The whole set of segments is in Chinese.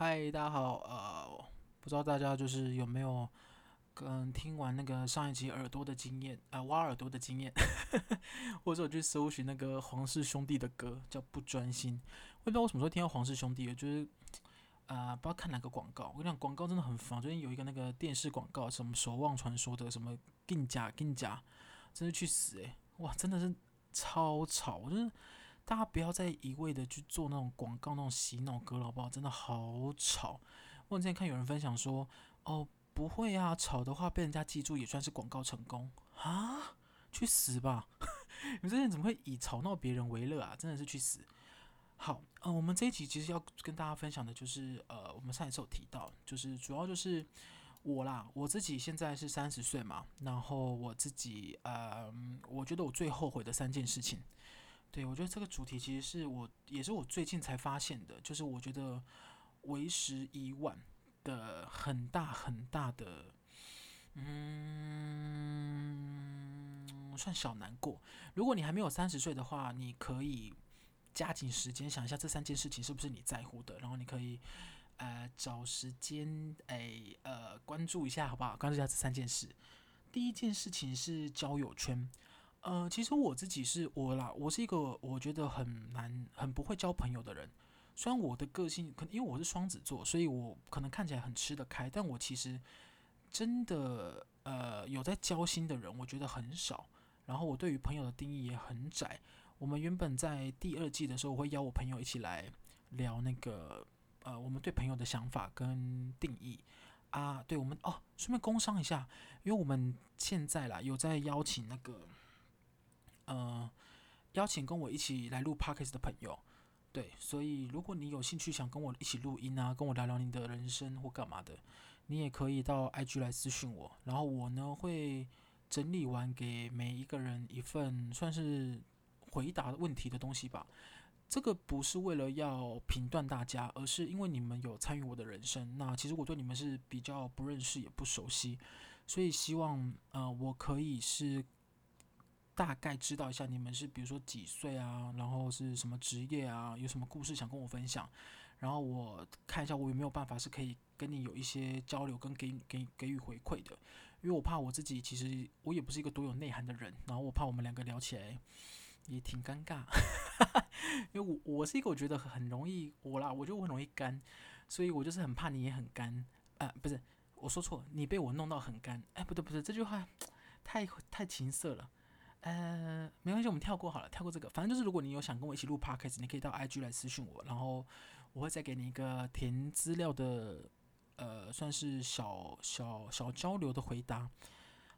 嗨，大家好，呃，不知道大家就是有没有跟听完那个上一集耳朵的经验，啊、呃，挖耳朵的经验，或者我去搜寻那个黄氏兄弟的歌，叫不专心。我也不知道我什么时候听到黄氏兄弟，就是啊、呃，不知道看哪个广告。我跟你讲，广告真的很烦。最近有一个那个电视广告，什么守望传说的，什么更假更假，真是去死诶、哇，真的是超吵，我就是。大家不要再一味的去做那种广告，那种洗脑歌了，好不好？真的好吵。我之前看有人分享说，哦，不会啊，吵的话被人家记住也算是广告成功啊？去死吧！你们这些人怎么会以吵闹别人为乐啊？真的是去死。好，呃，我们这一集其实要跟大家分享的就是，呃，我们上一次有提到，就是主要就是我啦，我自己现在是三十岁嘛，然后我自己，呃，我觉得我最后悔的三件事情。对，我觉得这个主题其实是我，也是我最近才发现的，就是我觉得为时已晚的很大很大的，嗯，算小难过。如果你还没有三十岁的话，你可以加紧时间想一下这三件事情是不是你在乎的，然后你可以呃找时间哎呃关注一下，好不好？关注一下这三件事。第一件事情是交友圈。呃，其实我自己是我啦，我是一个我觉得很难、很不会交朋友的人。虽然我的个性可能因为我是双子座，所以我可能看起来很吃得开，但我其实真的呃有在交心的人，我觉得很少。然后我对于朋友的定义也很窄。我们原本在第二季的时候，我会邀我朋友一起来聊那个呃我们对朋友的想法跟定义啊。对，我们哦，顺便工商一下，因为我们现在啦有在邀请那个。呃，邀请跟我一起来录 Podcast 的朋友，对，所以如果你有兴趣想跟我一起录音啊，跟我聊聊你的人生或干嘛的，你也可以到 IG 来私讯我，然后我呢会整理完给每一个人一份算是回答问题的东西吧。这个不是为了要评断大家，而是因为你们有参与我的人生，那其实我对你们是比较不认识也不熟悉，所以希望呃我可以是。大概知道一下你们是比如说几岁啊，然后是什么职业啊，有什么故事想跟我分享，然后我看一下我有没有办法是可以跟你有一些交流跟给给给予回馈的，因为我怕我自己其实我也不是一个多有内涵的人，然后我怕我们两个聊起来也挺尴尬，因为我我是一个我觉得很容易我啦，我觉得我很容易干，所以我就是很怕你也很干，啊、呃，不是我说错，你被我弄到很干，哎，不对不对，这句话 太太情色了。呃，没关系，我们跳过好了，跳过这个。反正就是，如果你有想跟我一起录 podcast，你可以到 IG 来私讯我，然后我会再给你一个填资料的，呃，算是小小小交流的回答。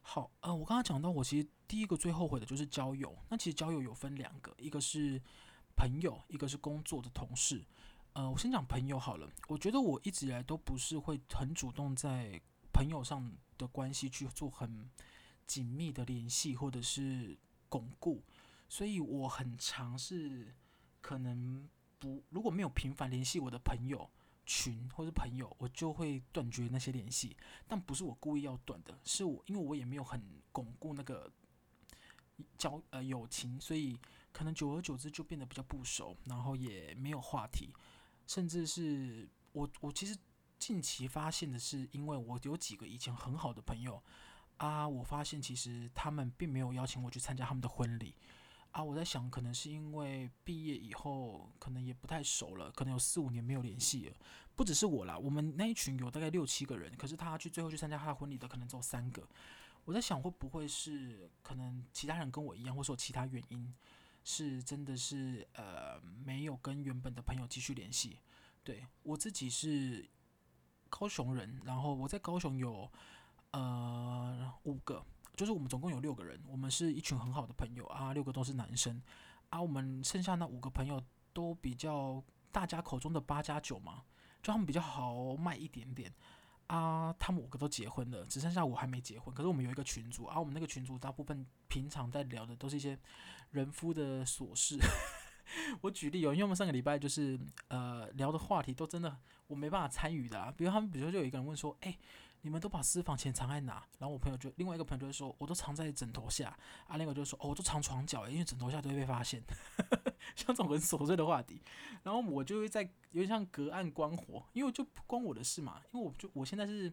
好，呃，我刚刚讲到，我其实第一个最后悔的就是交友。那其实交友有分两个，一个是朋友，一个是工作的同事。呃，我先讲朋友好了。我觉得我一直以来都不是会很主动在朋友上的关系去做很。紧密的联系或者是巩固，所以我很尝试，可能不如果没有频繁联系我的朋友群或者朋友，我就会断绝那些联系。但不是我故意要断的，是我因为我也没有很巩固那个交呃友情，所以可能久而久之就变得比较不熟，然后也没有话题，甚至是我我其实近期发现的是，因为我有几个以前很好的朋友。啊，我发现其实他们并没有邀请我去参加他们的婚礼。啊，我在想，可能是因为毕业以后可能也不太熟了，可能有四五年没有联系了。不只是我啦，我们那一群有大概六七个人，可是他去最后去参加他的婚礼的可能只有三个。我在想，会不会是可能其他人跟我一样，或者有其他原因，是真的是呃没有跟原本的朋友继续联系？对，我自己是高雄人，然后我在高雄有。呃，五个，就是我们总共有六个人，我们是一群很好的朋友啊，六个都是男生啊。我们剩下那五个朋友都比较大家口中的八加九嘛，就他们比较豪迈一点点啊。他们五个都结婚了，只剩下我还没结婚。可是我们有一个群组啊，我们那个群组大部分平常在聊的都是一些人夫的琐事，我举例哦，因为我们上个礼拜就是呃聊的话题都真的我没办法参与的啊。比如他们，比如说就有一个人问说：“哎，你们都把私房钱藏在哪？”然后我朋友就另外一个朋友就会说：“我都藏在枕头下。”啊，另外就说：“哦，我都藏床脚，因为枕头下都会被发现。”像这种很琐碎的话题，然后我就会在有点像隔岸观火，因为就不关我的事嘛。因为我就我现在是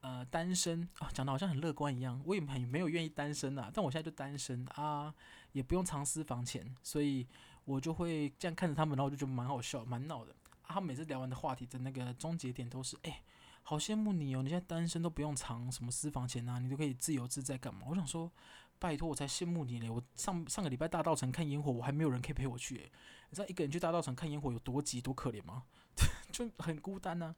呃单身啊，讲的好像很乐观一样。我也很没有愿意单身啊，但我现在就单身啊，也不用藏私房钱，所以。我就会这样看着他们，然后我就觉得蛮好笑、蛮闹的。啊，他们每次聊完的话题的那个终结点都是：哎，好羡慕你哦！你现在单身都不用藏什么私房钱啊，你都可以自由自在干嘛？我想说，拜托，我才羡慕你嘞！我上上个礼拜大稻城看烟火，我还没有人可以陪我去。你知道一个人去大稻城看烟火有多挤、多可怜吗？就很孤单呢、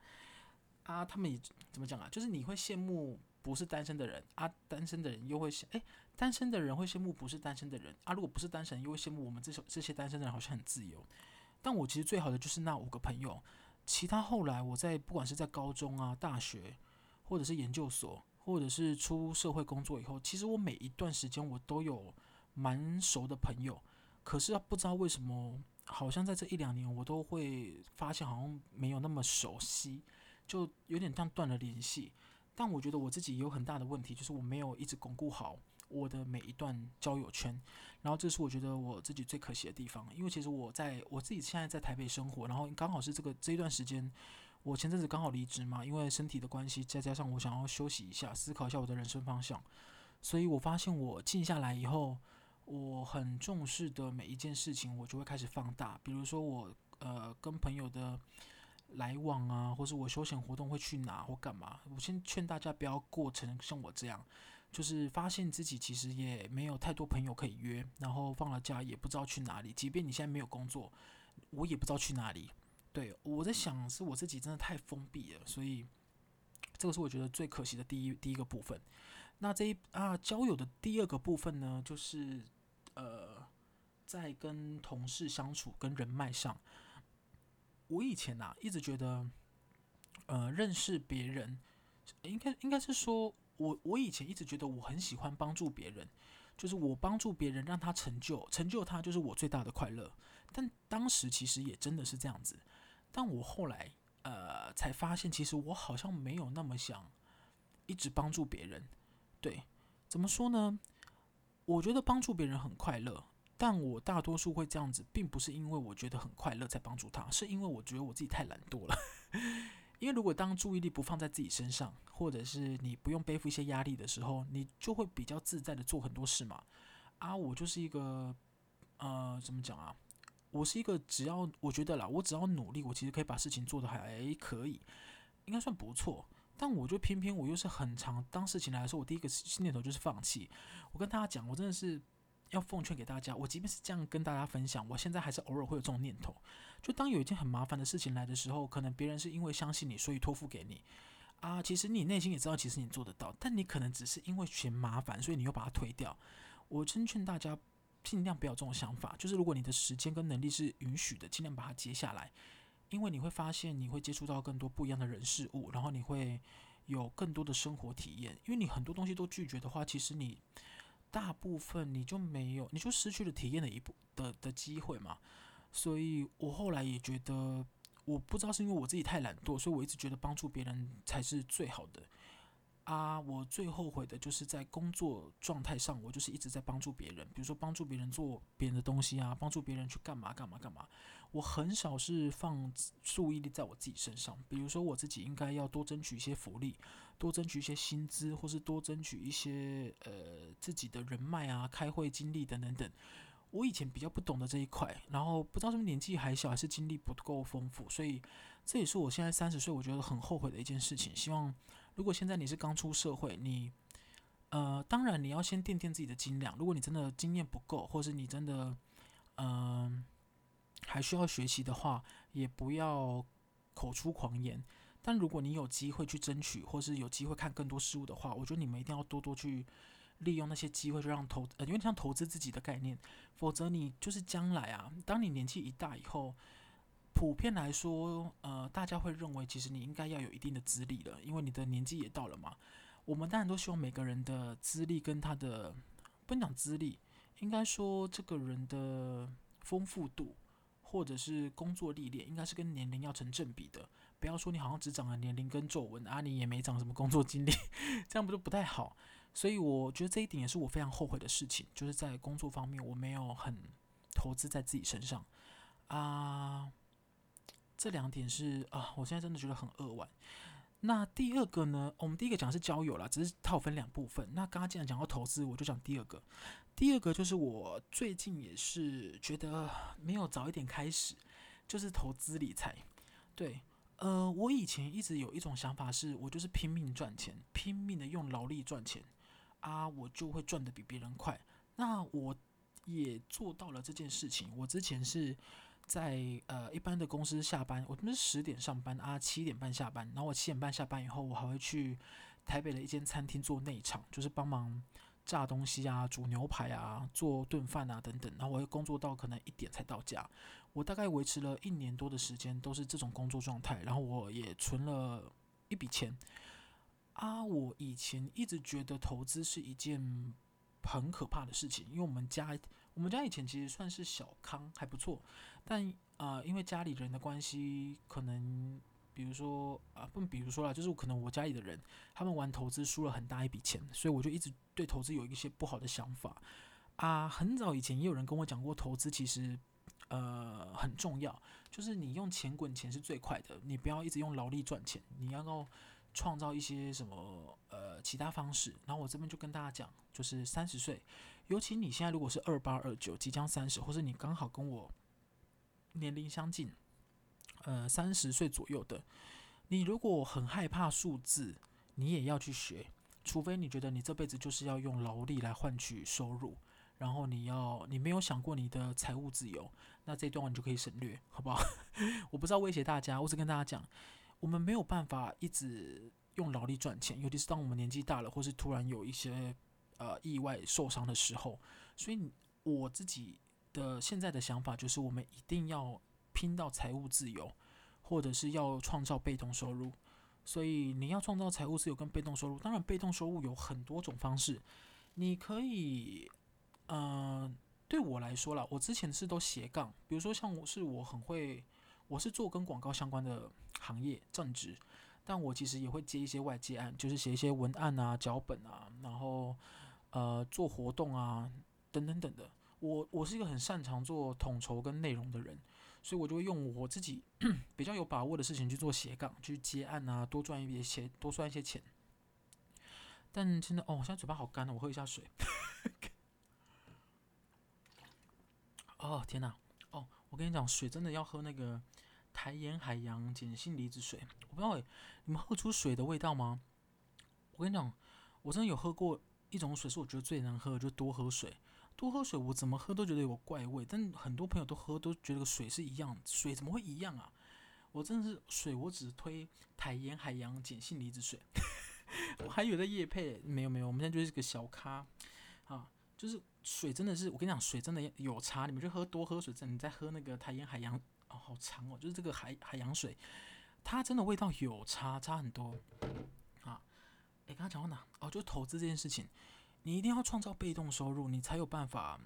啊。他们也怎么讲啊？就是你会羡慕不是单身的人啊，单身的人又会想，哎。单身的人会羡慕不是单身的人啊，如果不是单身，又会羡慕我们这些这些单身的人好像很自由。但我其实最好的就是那五个朋友，其他后来我在不管是在高中啊、大学，或者是研究所，或者是出社会工作以后，其实我每一段时间我都有蛮熟的朋友，可是不知道为什么，好像在这一两年我都会发现好像没有那么熟悉，就有点像断了联系。但我觉得我自己有很大的问题，就是我没有一直巩固好。我的每一段交友圈，然后这是我觉得我自己最可惜的地方，因为其实我在我自己现在在台北生活，然后刚好是这个这一段时间，我前阵子刚好离职嘛，因为身体的关系，再加上我想要休息一下，思考一下我的人生方向，所以我发现我静下来以后，我很重视的每一件事情，我就会开始放大，比如说我呃跟朋友的来往啊，或是我休闲活动会去哪或干嘛，我先劝大家不要过成像我这样。就是发现自己其实也没有太多朋友可以约，然后放了假也不知道去哪里。即便你现在没有工作，我也不知道去哪里。对，我在想，是我自己真的太封闭了，所以这个是我觉得最可惜的第一第一个部分。那这一啊交友的第二个部分呢，就是呃在跟同事相处跟人脉上，我以前呐一直觉得，呃认识别人应该应该是说。我我以前一直觉得我很喜欢帮助别人，就是我帮助别人让他成就，成就他就是我最大的快乐。但当时其实也真的是这样子，但我后来呃才发现，其实我好像没有那么想一直帮助别人。对，怎么说呢？我觉得帮助别人很快乐，但我大多数会这样子，并不是因为我觉得很快乐才帮助他，是因为我觉得我自己太懒惰了。因为如果当注意力不放在自己身上，或者是你不用背负一些压力的时候，你就会比较自在的做很多事嘛。啊，我就是一个，呃，怎么讲啊？我是一个只要我觉得啦，我只要努力，我其实可以把事情做得还可以，应该算不错。但我就偏偏我又是很长，当事情来的时候，我第一个念头就是放弃。我跟大家讲，我真的是。要奉劝给大家，我即便是这样跟大家分享，我现在还是偶尔会有这种念头。就当有一件很麻烦的事情来的时候，可能别人是因为相信你，所以托付给你啊。其实你内心也知道，其实你做得到，但你可能只是因为嫌麻烦，所以你又把它推掉。我真劝大家尽量不要这种想法。就是如果你的时间跟能力是允许的，尽量把它接下来，因为你会发现你会接触到更多不一样的人事物，然后你会有更多的生活体验。因为你很多东西都拒绝的话，其实你。大部分你就没有，你就失去了体验的一部的的机会嘛。所以我后来也觉得，我不知道是因为我自己太懒惰，所以我一直觉得帮助别人才是最好的。啊，我最后悔的就是在工作状态上，我就是一直在帮助别人，比如说帮助别人做别人的东西啊，帮助别人去干嘛干嘛干嘛。我很少是放注意力在我自己身上，比如说我自己应该要多争取一些福利，多争取一些薪资，或是多争取一些呃自己的人脉啊、开会经历等等等。我以前比较不懂得这一块，然后不知道是不是年纪还小，还是经历不够丰富，所以这也是我现在三十岁，我觉得很后悔的一件事情。希望。如果现在你是刚出社会，你，呃，当然你要先垫垫自己的斤两。如果你真的经验不够，或是你真的，嗯、还需要学习的话，也不要口出狂言。但如果你有机会去争取，或是有机会看更多事物的话，我觉得你们一定要多多去利用那些机会，就让投，呃，因为像投资自己的概念，否则你就是将来啊，当你年纪一大以后。普遍来说，呃，大家会认为其实你应该要有一定的资历了，因为你的年纪也到了嘛。我们当然都希望每个人的资历跟他的，不能讲资历，应该说这个人的丰富度或者是工作历练，应该是跟年龄要成正比的。不要说你好像只长了年龄跟皱纹啊，你也没长什么工作经历，这样不就不太好？所以我觉得这一点也是我非常后悔的事情，就是在工作方面我没有很投资在自己身上啊。这两点是啊，我现在真的觉得很扼腕。那第二个呢？我们第一个讲是交友啦，只是它有分两部分。那刚刚既然讲到投资，我就讲第二个。第二个就是我最近也是觉得没有早一点开始，就是投资理财。对，呃，我以前一直有一种想法是，我就是拼命赚钱，拼命的用劳力赚钱啊，我就会赚得比别人快。那我也做到了这件事情。我之前是。在呃一般的公司下班，我们是十点上班啊，七点半下班。然后我七点半下班以后，我还会去台北的一间餐厅做内场，就是帮忙炸东西啊、煮牛排啊、做炖饭啊等等。然后我会工作到可能一点才到家。我大概维持了一年多的时间，都是这种工作状态。然后我也存了一笔钱啊。我以前一直觉得投资是一件很可怕的事情，因为我们家。我们家以前其实算是小康，还不错，但呃，因为家里人的关系，可能比如说啊，不，比如说啦，就是可能我家里的人他们玩投资输了很大一笔钱，所以我就一直对投资有一些不好的想法啊。很早以前也有人跟我讲过，投资其实呃很重要，就是你用钱滚钱是最快的，你不要一直用劳力赚钱，你要够创造一些什么呃其他方式。然后我这边就跟大家讲，就是三十岁。尤其你现在如果是二八二九，即将三十，或者你刚好跟我年龄相近，呃，三十岁左右的，你如果很害怕数字，你也要去学，除非你觉得你这辈子就是要用劳力来换取收入，然后你要你没有想过你的财务自由，那这段话你就可以省略，好不好？我不知道威胁大家，我只跟大家讲，我们没有办法一直用劳力赚钱，尤其是当我们年纪大了，或是突然有一些。呃，意外受伤的时候，所以我自己的现在的想法就是，我们一定要拼到财务自由，或者是要创造被动收入。所以你要创造财务自由跟被动收入，当然被动收入有很多种方式。你可以，呃，对我来说啦，我之前是都斜杠，比如说像我是我很会，我是做跟广告相关的行业正职，但我其实也会接一些外接案，就是写一些文案啊、脚本啊，然后。呃，做活动啊，等等等的，我我是一个很擅长做统筹跟内容的人，所以我就会用我自己 比较有把握的事情去做斜杠，去接案啊，多赚一笔钱，多赚一些钱。但真的哦，我现在嘴巴好干了，我喝一下水。哦天哪，哦，我跟你讲，水真的要喝那个台盐海洋碱性离子水。我不知道诶，你们喝出水的味道吗？我跟你讲，我真的有喝过。一种水是我觉得最难喝的，就多喝水。多喝水，我怎么喝都觉得有怪味。但很多朋友都喝都觉得水是一样，水怎么会一样啊？我真的是水，我只推台盐海洋碱性离子水。我还以为在夜配，没有没有，我们现在就是个小咖啊。就是水真的是，我跟你讲，水真的有差。你们就喝多喝水，真的你在喝那个台盐海洋哦，好长哦，就是这个海海洋水，它真的味道有差，差很多。啊诶，刚刚讲到哪？哦，就投资这件事情，你一定要创造被动收入，你才有办法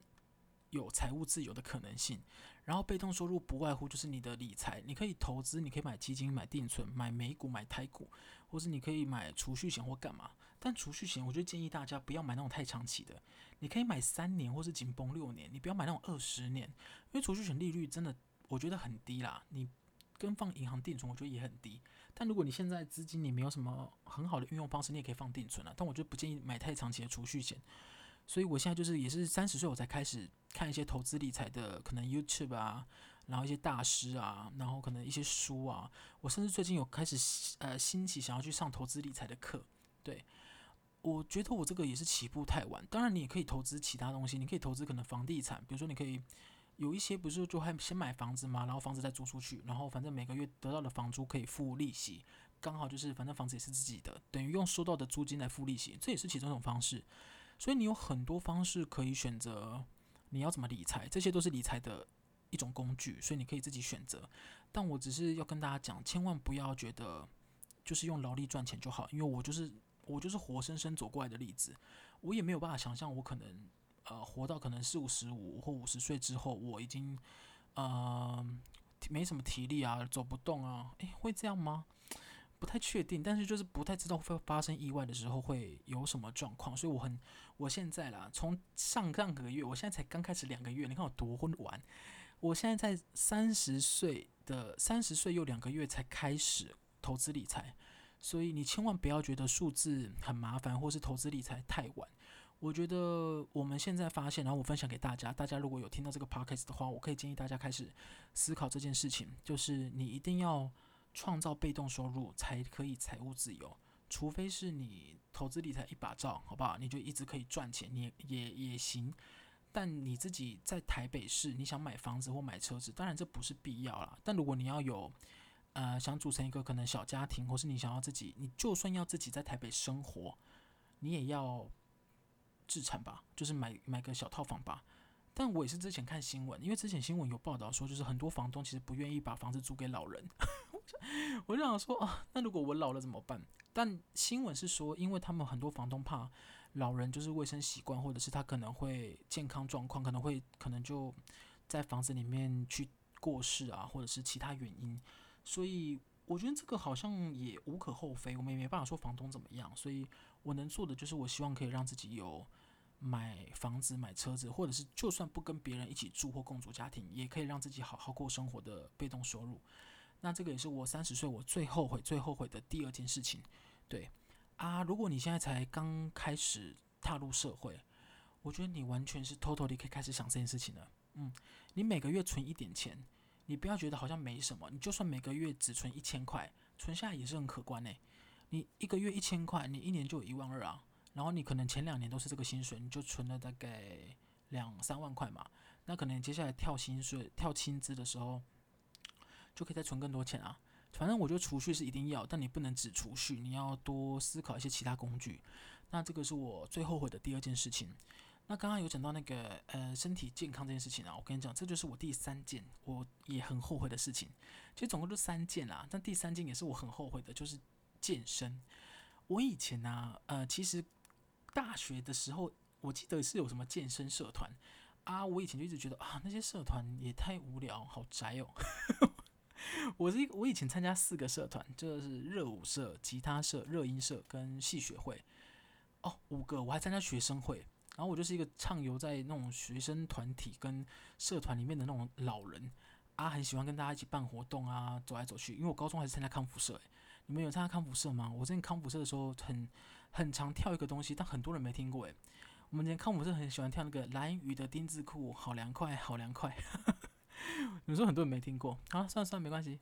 有财务自由的可能性。然后被动收入不外乎就是你的理财，你可以投资，你可以买基金、买定存、买美股、买台股，或是你可以买储蓄险或干嘛。但储蓄险，我就建议大家不要买那种太长期的，你可以买三年或是紧绷六年，你不要买那种二十年，因为储蓄险利率真的我觉得很低啦。你跟放银行定存，我觉得也很低。但如果你现在资金你没有什么很好的运用方式，你也可以放定存啊。但我就不建议买太长期的储蓄险。所以我现在就是也是三十岁我才开始看一些投资理财的，可能 YouTube 啊，然后一些大师啊，然后可能一些书啊。我甚至最近有开始呃兴起想要去上投资理财的课。对，我觉得我这个也是起步太晚。当然你也可以投资其他东西，你可以投资可能房地产，比如说你可以。有一些不是就还先买房子嘛，然后房子再租出去，然后反正每个月得到的房租可以付利息，刚好就是反正房子也是自己的，等于用收到的租金来付利息，这也是其中一种方式。所以你有很多方式可以选择，你要怎么理财，这些都是理财的一种工具，所以你可以自己选择。但我只是要跟大家讲，千万不要觉得就是用劳力赚钱就好，因为我就是我就是活生生走过来的例子，我也没有办法想象我可能。呃活到可能四五十五或五十岁之后，我已经呃没什么体力啊，走不动啊，诶，会这样吗？不太确定，但是就是不太知道会发生意外的时候会有什么状况，所以我很，我现在啦，从上上个月，我现在才刚开始两个月，你看我多晚，我现在在三十岁的三十岁又两个月才开始投资理财，所以你千万不要觉得数字很麻烦，或是投资理财太晚。我觉得我们现在发现，然后我分享给大家，大家如果有听到这个 podcast 的话，我可以建议大家开始思考这件事情，就是你一定要。创造被动收入才可以财务自由，除非是你投资理财一把照，好不好？你就一直可以赚钱，你也也行。但你自己在台北市，你想买房子或买车子，当然这不是必要啦。但如果你要有，呃，想组成一个可能小家庭，或是你想要自己，你就算要自己在台北生活，你也要置产吧，就是买买个小套房吧。但我也是之前看新闻，因为之前新闻有报道说，就是很多房东其实不愿意把房子租给老人。我就想说啊，那如果我老了怎么办？但新闻是说，因为他们很多房东怕老人就是卫生习惯，或者是他可能会健康状况可能会可能就在房子里面去过世啊，或者是其他原因，所以我觉得这个好像也无可厚非，我们也没办法说房东怎么样，所以我能做的就是我希望可以让自己有买房子、买车子，或者是就算不跟别人一起住或共组家庭，也可以让自己好好过生活的被动收入。那这个也是我三十岁我最后悔、最后悔的第二件事情，对啊，如果你现在才刚开始踏入社会，我觉得你完全是 totally 可以开始想这件事情了。嗯，你每个月存一点钱，你不要觉得好像没什么，你就算每个月只存一千块，存下来也是很可观诶。你一个月一千块，你一年就有一万二啊。然后你可能前两年都是这个薪水，你就存了大概两三万块嘛。那可能接下来跳薪水、跳薪资的时候。就可以再存更多钱啊！反正我觉得储蓄是一定要，但你不能只储蓄，你要多思考一些其他工具。那这个是我最后悔的第二件事情。那刚刚有讲到那个呃身体健康这件事情啊，我跟你讲，这就是我第三件我也很后悔的事情。其实总共就三件啦，但第三件也是我很后悔的，就是健身。我以前呢、呃，其实大学的时候，我记得是有什么健身社团啊，我以前就一直觉得啊，那些社团也太无聊，好宅哦。我是一，我以前参加四个社团，就是热舞社、吉他社、热音社跟戏学会，哦，五个，我还参加学生会。然后我就是一个畅游在那种学生团体跟社团里面的那种老人啊，很喜欢跟大家一起办活动啊，走来走去。因为我高中还是参加康复社，你们有参加康复社吗？我之前康复社的时候很很常跳一个东西，但很多人没听过，诶，我们之前康辅社很喜欢跳那个蓝雨的丁字裤，好凉快，好凉快。有时候很多人没听过，好，算了算了，没关系。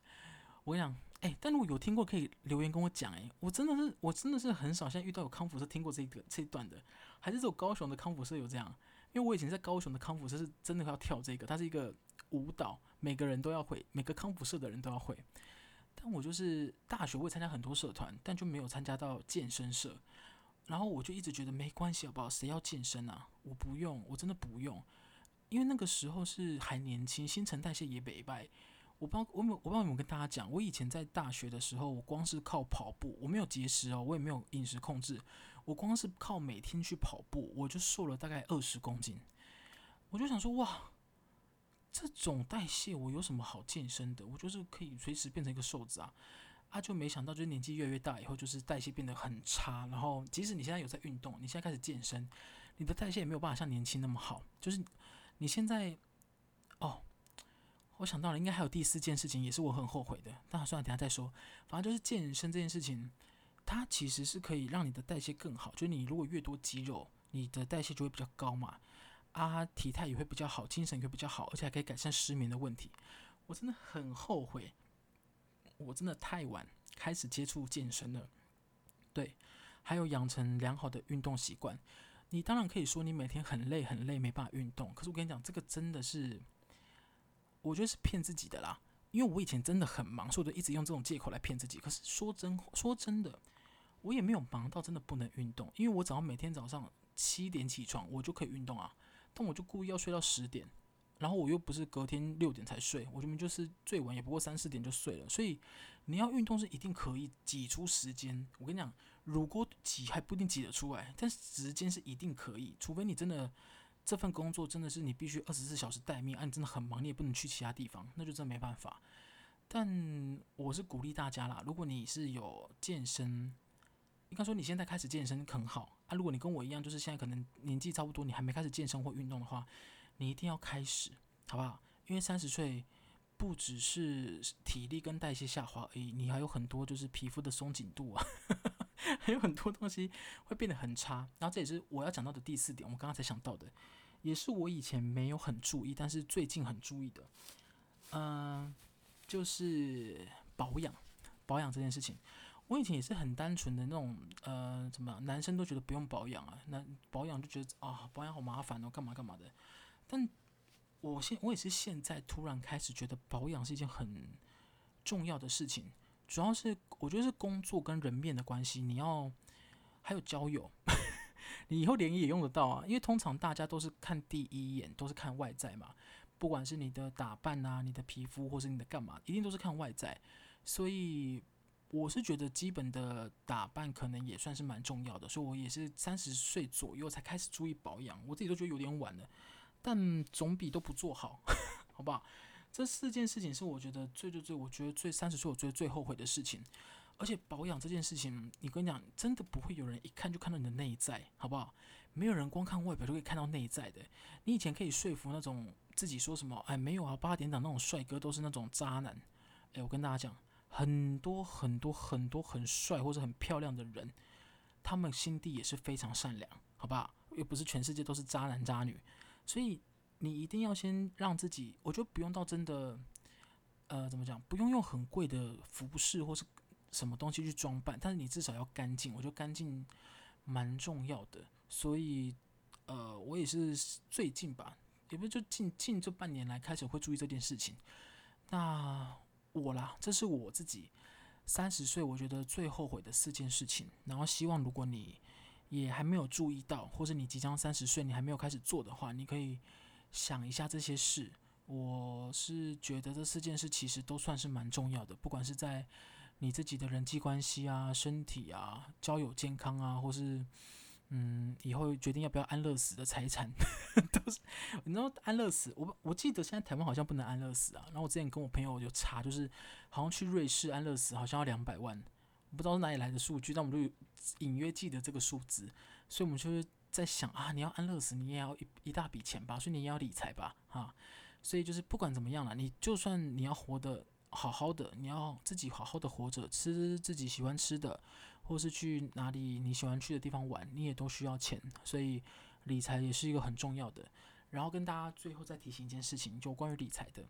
我跟你讲，哎、但如果有听过，可以留言跟我讲。哎，我真的是，我真的是很少现在遇到有康复社听过这个这一段的，还是只有高雄的康复社有这样。因为我以前在高雄的康复社是真的要跳这个，它是一个舞蹈，每个人都要会，每个康复社的人都要会。但我就是大学会参加很多社团，但就没有参加到健身社。然后我就一直觉得没关系，好不好？谁要健身啊？我不用，我真的不用。因为那个时候是还年轻，新陈代谢也没败。我不知道，我没有，我不知道有没有跟大家讲，我以前在大学的时候，我光是靠跑步，我没有节食哦，我也没有饮食控制，我光是靠每天去跑步，我就瘦了大概二十公斤。我就想说，哇，这种代谢我有什么好健身的？我就是可以随时变成一个瘦子啊！啊，就没想到，就是年纪越来越大以后，就是代谢变得很差。然后，即使你现在有在运动，你现在开始健身，你的代谢也没有办法像年轻那么好，就是。你现在，哦，我想到了，应该还有第四件事情，也是我很后悔的。但算了，等下再说。反正就是健身这件事情，它其实是可以让你的代谢更好。就是你如果越多肌肉，你的代谢就会比较高嘛，啊，体态也会比较好，精神也会比较好，而且还可以改善失眠的问题。我真的很后悔，我真的太晚开始接触健身了。对，还有养成良好的运动习惯。你当然可以说你每天很累很累，没办法运动。可是我跟你讲，这个真的是，我觉得是骗自己的啦。因为我以前真的很忙，所以我就一直用这种借口来骗自己。可是说真说真的，我也没有忙到真的不能运动。因为我只要每天早上七点起床，我就可以运动啊。但我就故意要睡到十点，然后我又不是隔天六点才睡，我这边就是最晚也不过三四点就睡了。所以你要运动是一定可以挤出时间。我跟你讲。如果挤还不一定挤得出来，但是时间是一定可以，除非你真的这份工作真的是你必须二十四小时待命，啊，你真的很忙，你也不能去其他地方，那就真没办法。但我是鼓励大家啦，如果你是有健身，应该说你现在开始健身很好啊。如果你跟我一样，就是现在可能年纪差不多，你还没开始健身或运动的话，你一定要开始，好不好？因为三十岁不只是体力跟代谢下滑而已，你还有很多就是皮肤的松紧度啊，还有很多东西会变得很差。然后这也是我要讲到的第四点，我刚刚才想到的，也是我以前没有很注意，但是最近很注意的，嗯、就是保养，保养这件事情，我以前也是很单纯的那种，呃，怎么样，男生都觉得不用保养啊，那保养就觉得啊，保养好麻烦哦，干嘛干嘛的。但我现我也是现在突然开始觉得保养是一件很重要的事情，主要是我觉得是工作跟人面的关系，你要还有交友，你以后联谊也用得到啊，因为通常大家都是看第一眼都是看外在嘛。不管是你的打扮啊，你的皮肤，或是你的干嘛，一定都是看外在。所以我是觉得基本的打扮可能也算是蛮重要的。所以我也是三十岁左右才开始注意保养，我自己都觉得有点晚了，但总比都不做好，好不好？这四件事情是我觉得最最最，我觉得最三十岁我觉得最后悔的事情。而且保养这件事情，你跟你讲，真的不会有人一看就看到你的内在，好不好？没有人光看外表就可以看到内在的。你以前可以说服那种。自己说什么？哎，没有啊，八点档那种帅哥都是那种渣男。哎，我跟大家讲，很多很多很多很帅或者很漂亮的人，他们心地也是非常善良，好不好？又不是全世界都是渣男渣女，所以你一定要先让自己，我觉得不用到真的，呃，怎么讲？不用用很贵的服饰或是什么东西去装扮，但是你至少要干净。我觉得干净蛮重要的，所以呃，我也是最近吧。也不是就近近这半年来开始会注意这件事情，那我啦，这是我自己三十岁我觉得最后悔的四件事情。然后希望如果你也还没有注意到，或者你即将三十岁你还没有开始做的话，你可以想一下这些事。我是觉得这四件事其实都算是蛮重要的，不管是在你自己的人际关系啊、身体啊、交友健康啊，或是。嗯，以后决定要不要安乐死的财产，都是你知道安乐死。我我记得现在台湾好像不能安乐死啊。然后我之前跟我朋友有查，就是好像去瑞士安乐死好像要两百万，不知道是哪里来的数据，但我们就隐约记得这个数字。所以我们就是在想啊，你要安乐死，你也要一一大笔钱吧，所以你也要理财吧，哈。所以就是不管怎么样了，你就算你要活得好好的，你要自己好好的活着，吃自己喜欢吃的。或是去哪里你喜欢去的地方玩，你也都需要钱，所以理财也是一个很重要的。然后跟大家最后再提醒一件事情，就关于理财的，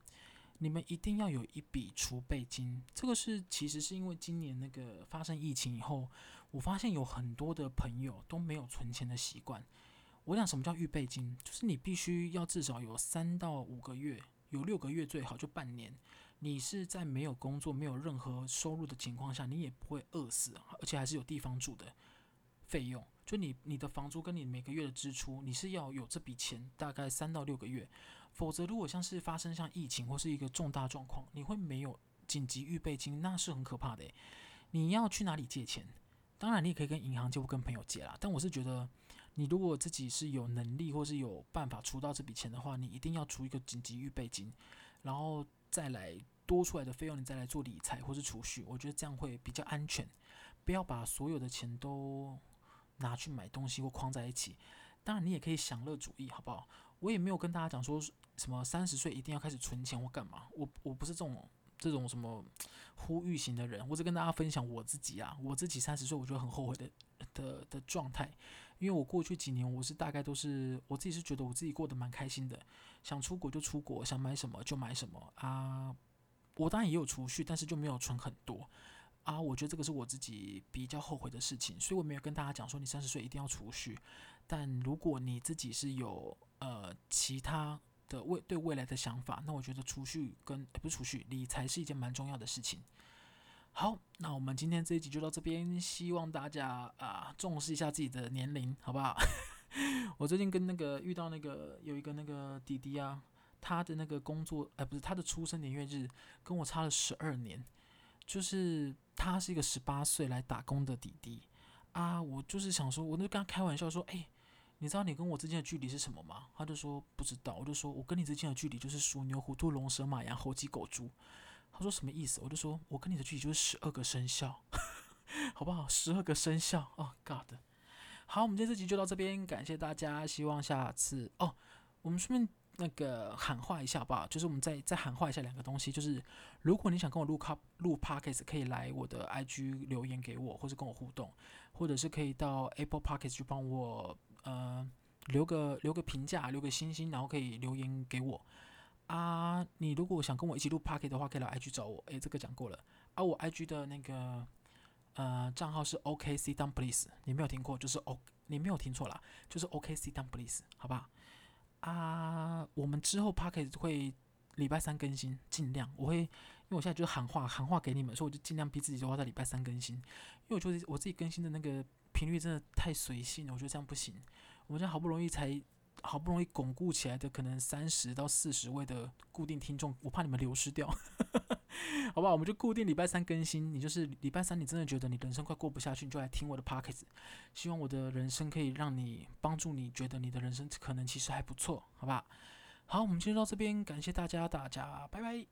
你们一定要有一笔储备金。这个是其实是因为今年那个发生疫情以后，我发现有很多的朋友都没有存钱的习惯。我讲什么叫预备金，就是你必须要至少有三到五个月，有六个月最好，就半年。你是在没有工作、没有任何收入的情况下，你也不会饿死，而且还是有地方住的费用。就你你的房租跟你每个月的支出，你是要有这笔钱，大概三到六个月。否则，如果像是发生像疫情或是一个重大状况，你会没有紧急预备金，那是很可怕的。你要去哪里借钱？当然，你也可以跟银行借或跟朋友借啦。但我是觉得，你如果自己是有能力或是有办法出到这笔钱的话，你一定要出一个紧急预备金，然后再来。多出来的费用，你再来做理财或是储蓄，我觉得这样会比较安全。不要把所有的钱都拿去买东西或框在一起。当然，你也可以享乐主义，好不好？我也没有跟大家讲说什么三十岁一定要开始存钱或干嘛。我我不是这种这种什么呼吁型的人。我只跟大家分享我自己啊，我自己三十岁我觉得很后悔的的的状态。因为我过去几年我是大概都是我自己是觉得我自己过得蛮开心的，想出国就出国，想买什么就买什么啊。我当然也有储蓄，但是就没有存很多啊。我觉得这个是我自己比较后悔的事情，所以我没有跟大家讲说你三十岁一定要储蓄。但如果你自己是有呃其他的未对未来的想法，那我觉得储蓄跟，不是储蓄，理财是一件蛮重要的事情。好，那我们今天这一集就到这边，希望大家啊重视一下自己的年龄，好不好？我最近跟那个遇到那个有一个那个弟弟啊。他的那个工作，哎，不是他的出生年月日跟我差了十二年，就是他是一个十八岁来打工的弟弟啊，我就是想说，我就跟他开玩笑说，哎，你知道你跟我之间的距离是什么吗？他就说不知道。我就说我跟你之间的距离就是属牛虎兔龙蛇马羊猴鸡狗猪。他说什么意思？我就说我跟你的距离就是十二个生肖，好不好？十二个生肖哦、，God。好，我们今天这集就到这边，感谢大家。希望下次哦，我们顺便那个喊话一下吧，就是我们再再喊话一下两个东西，就是如果你想跟我录卡录 Podcast，可以来我的 IG 留言给我，或者跟我互动，或者是可以到 Apple Podcast 去帮我。呃，留个留个评价，留个星星，然后可以留言给我啊。你如果想跟我一起录 Podcast 的话，可以来 IG 找我。诶，这个讲过了啊。我 IG 的那个呃账号是 OK Sit Down Please，你没有听过，就是 O，你没有听错啦，就是 OK Sit Down Please，好吧？啊，我们之后 Podcast 会礼拜三更新，尽量我会，因为我现在就是喊话喊话给你们，所以我就尽量逼自己的话在礼拜三更新，因为我觉得我自己更新的那个。频率真的太随性了，我觉得这样不行。我们这样好不容易才好不容易巩固起来的，可能三十到四十位的固定听众，我怕你们流失掉，好吧？我们就固定礼拜三更新。你就是礼拜三，你真的觉得你人生快过不下去，你就来听我的 p o c k e t。希望我的人生可以让你帮助你，觉得你的人生可能其实还不错，好吧？好，我们今天到这边，感谢大家，大家拜拜。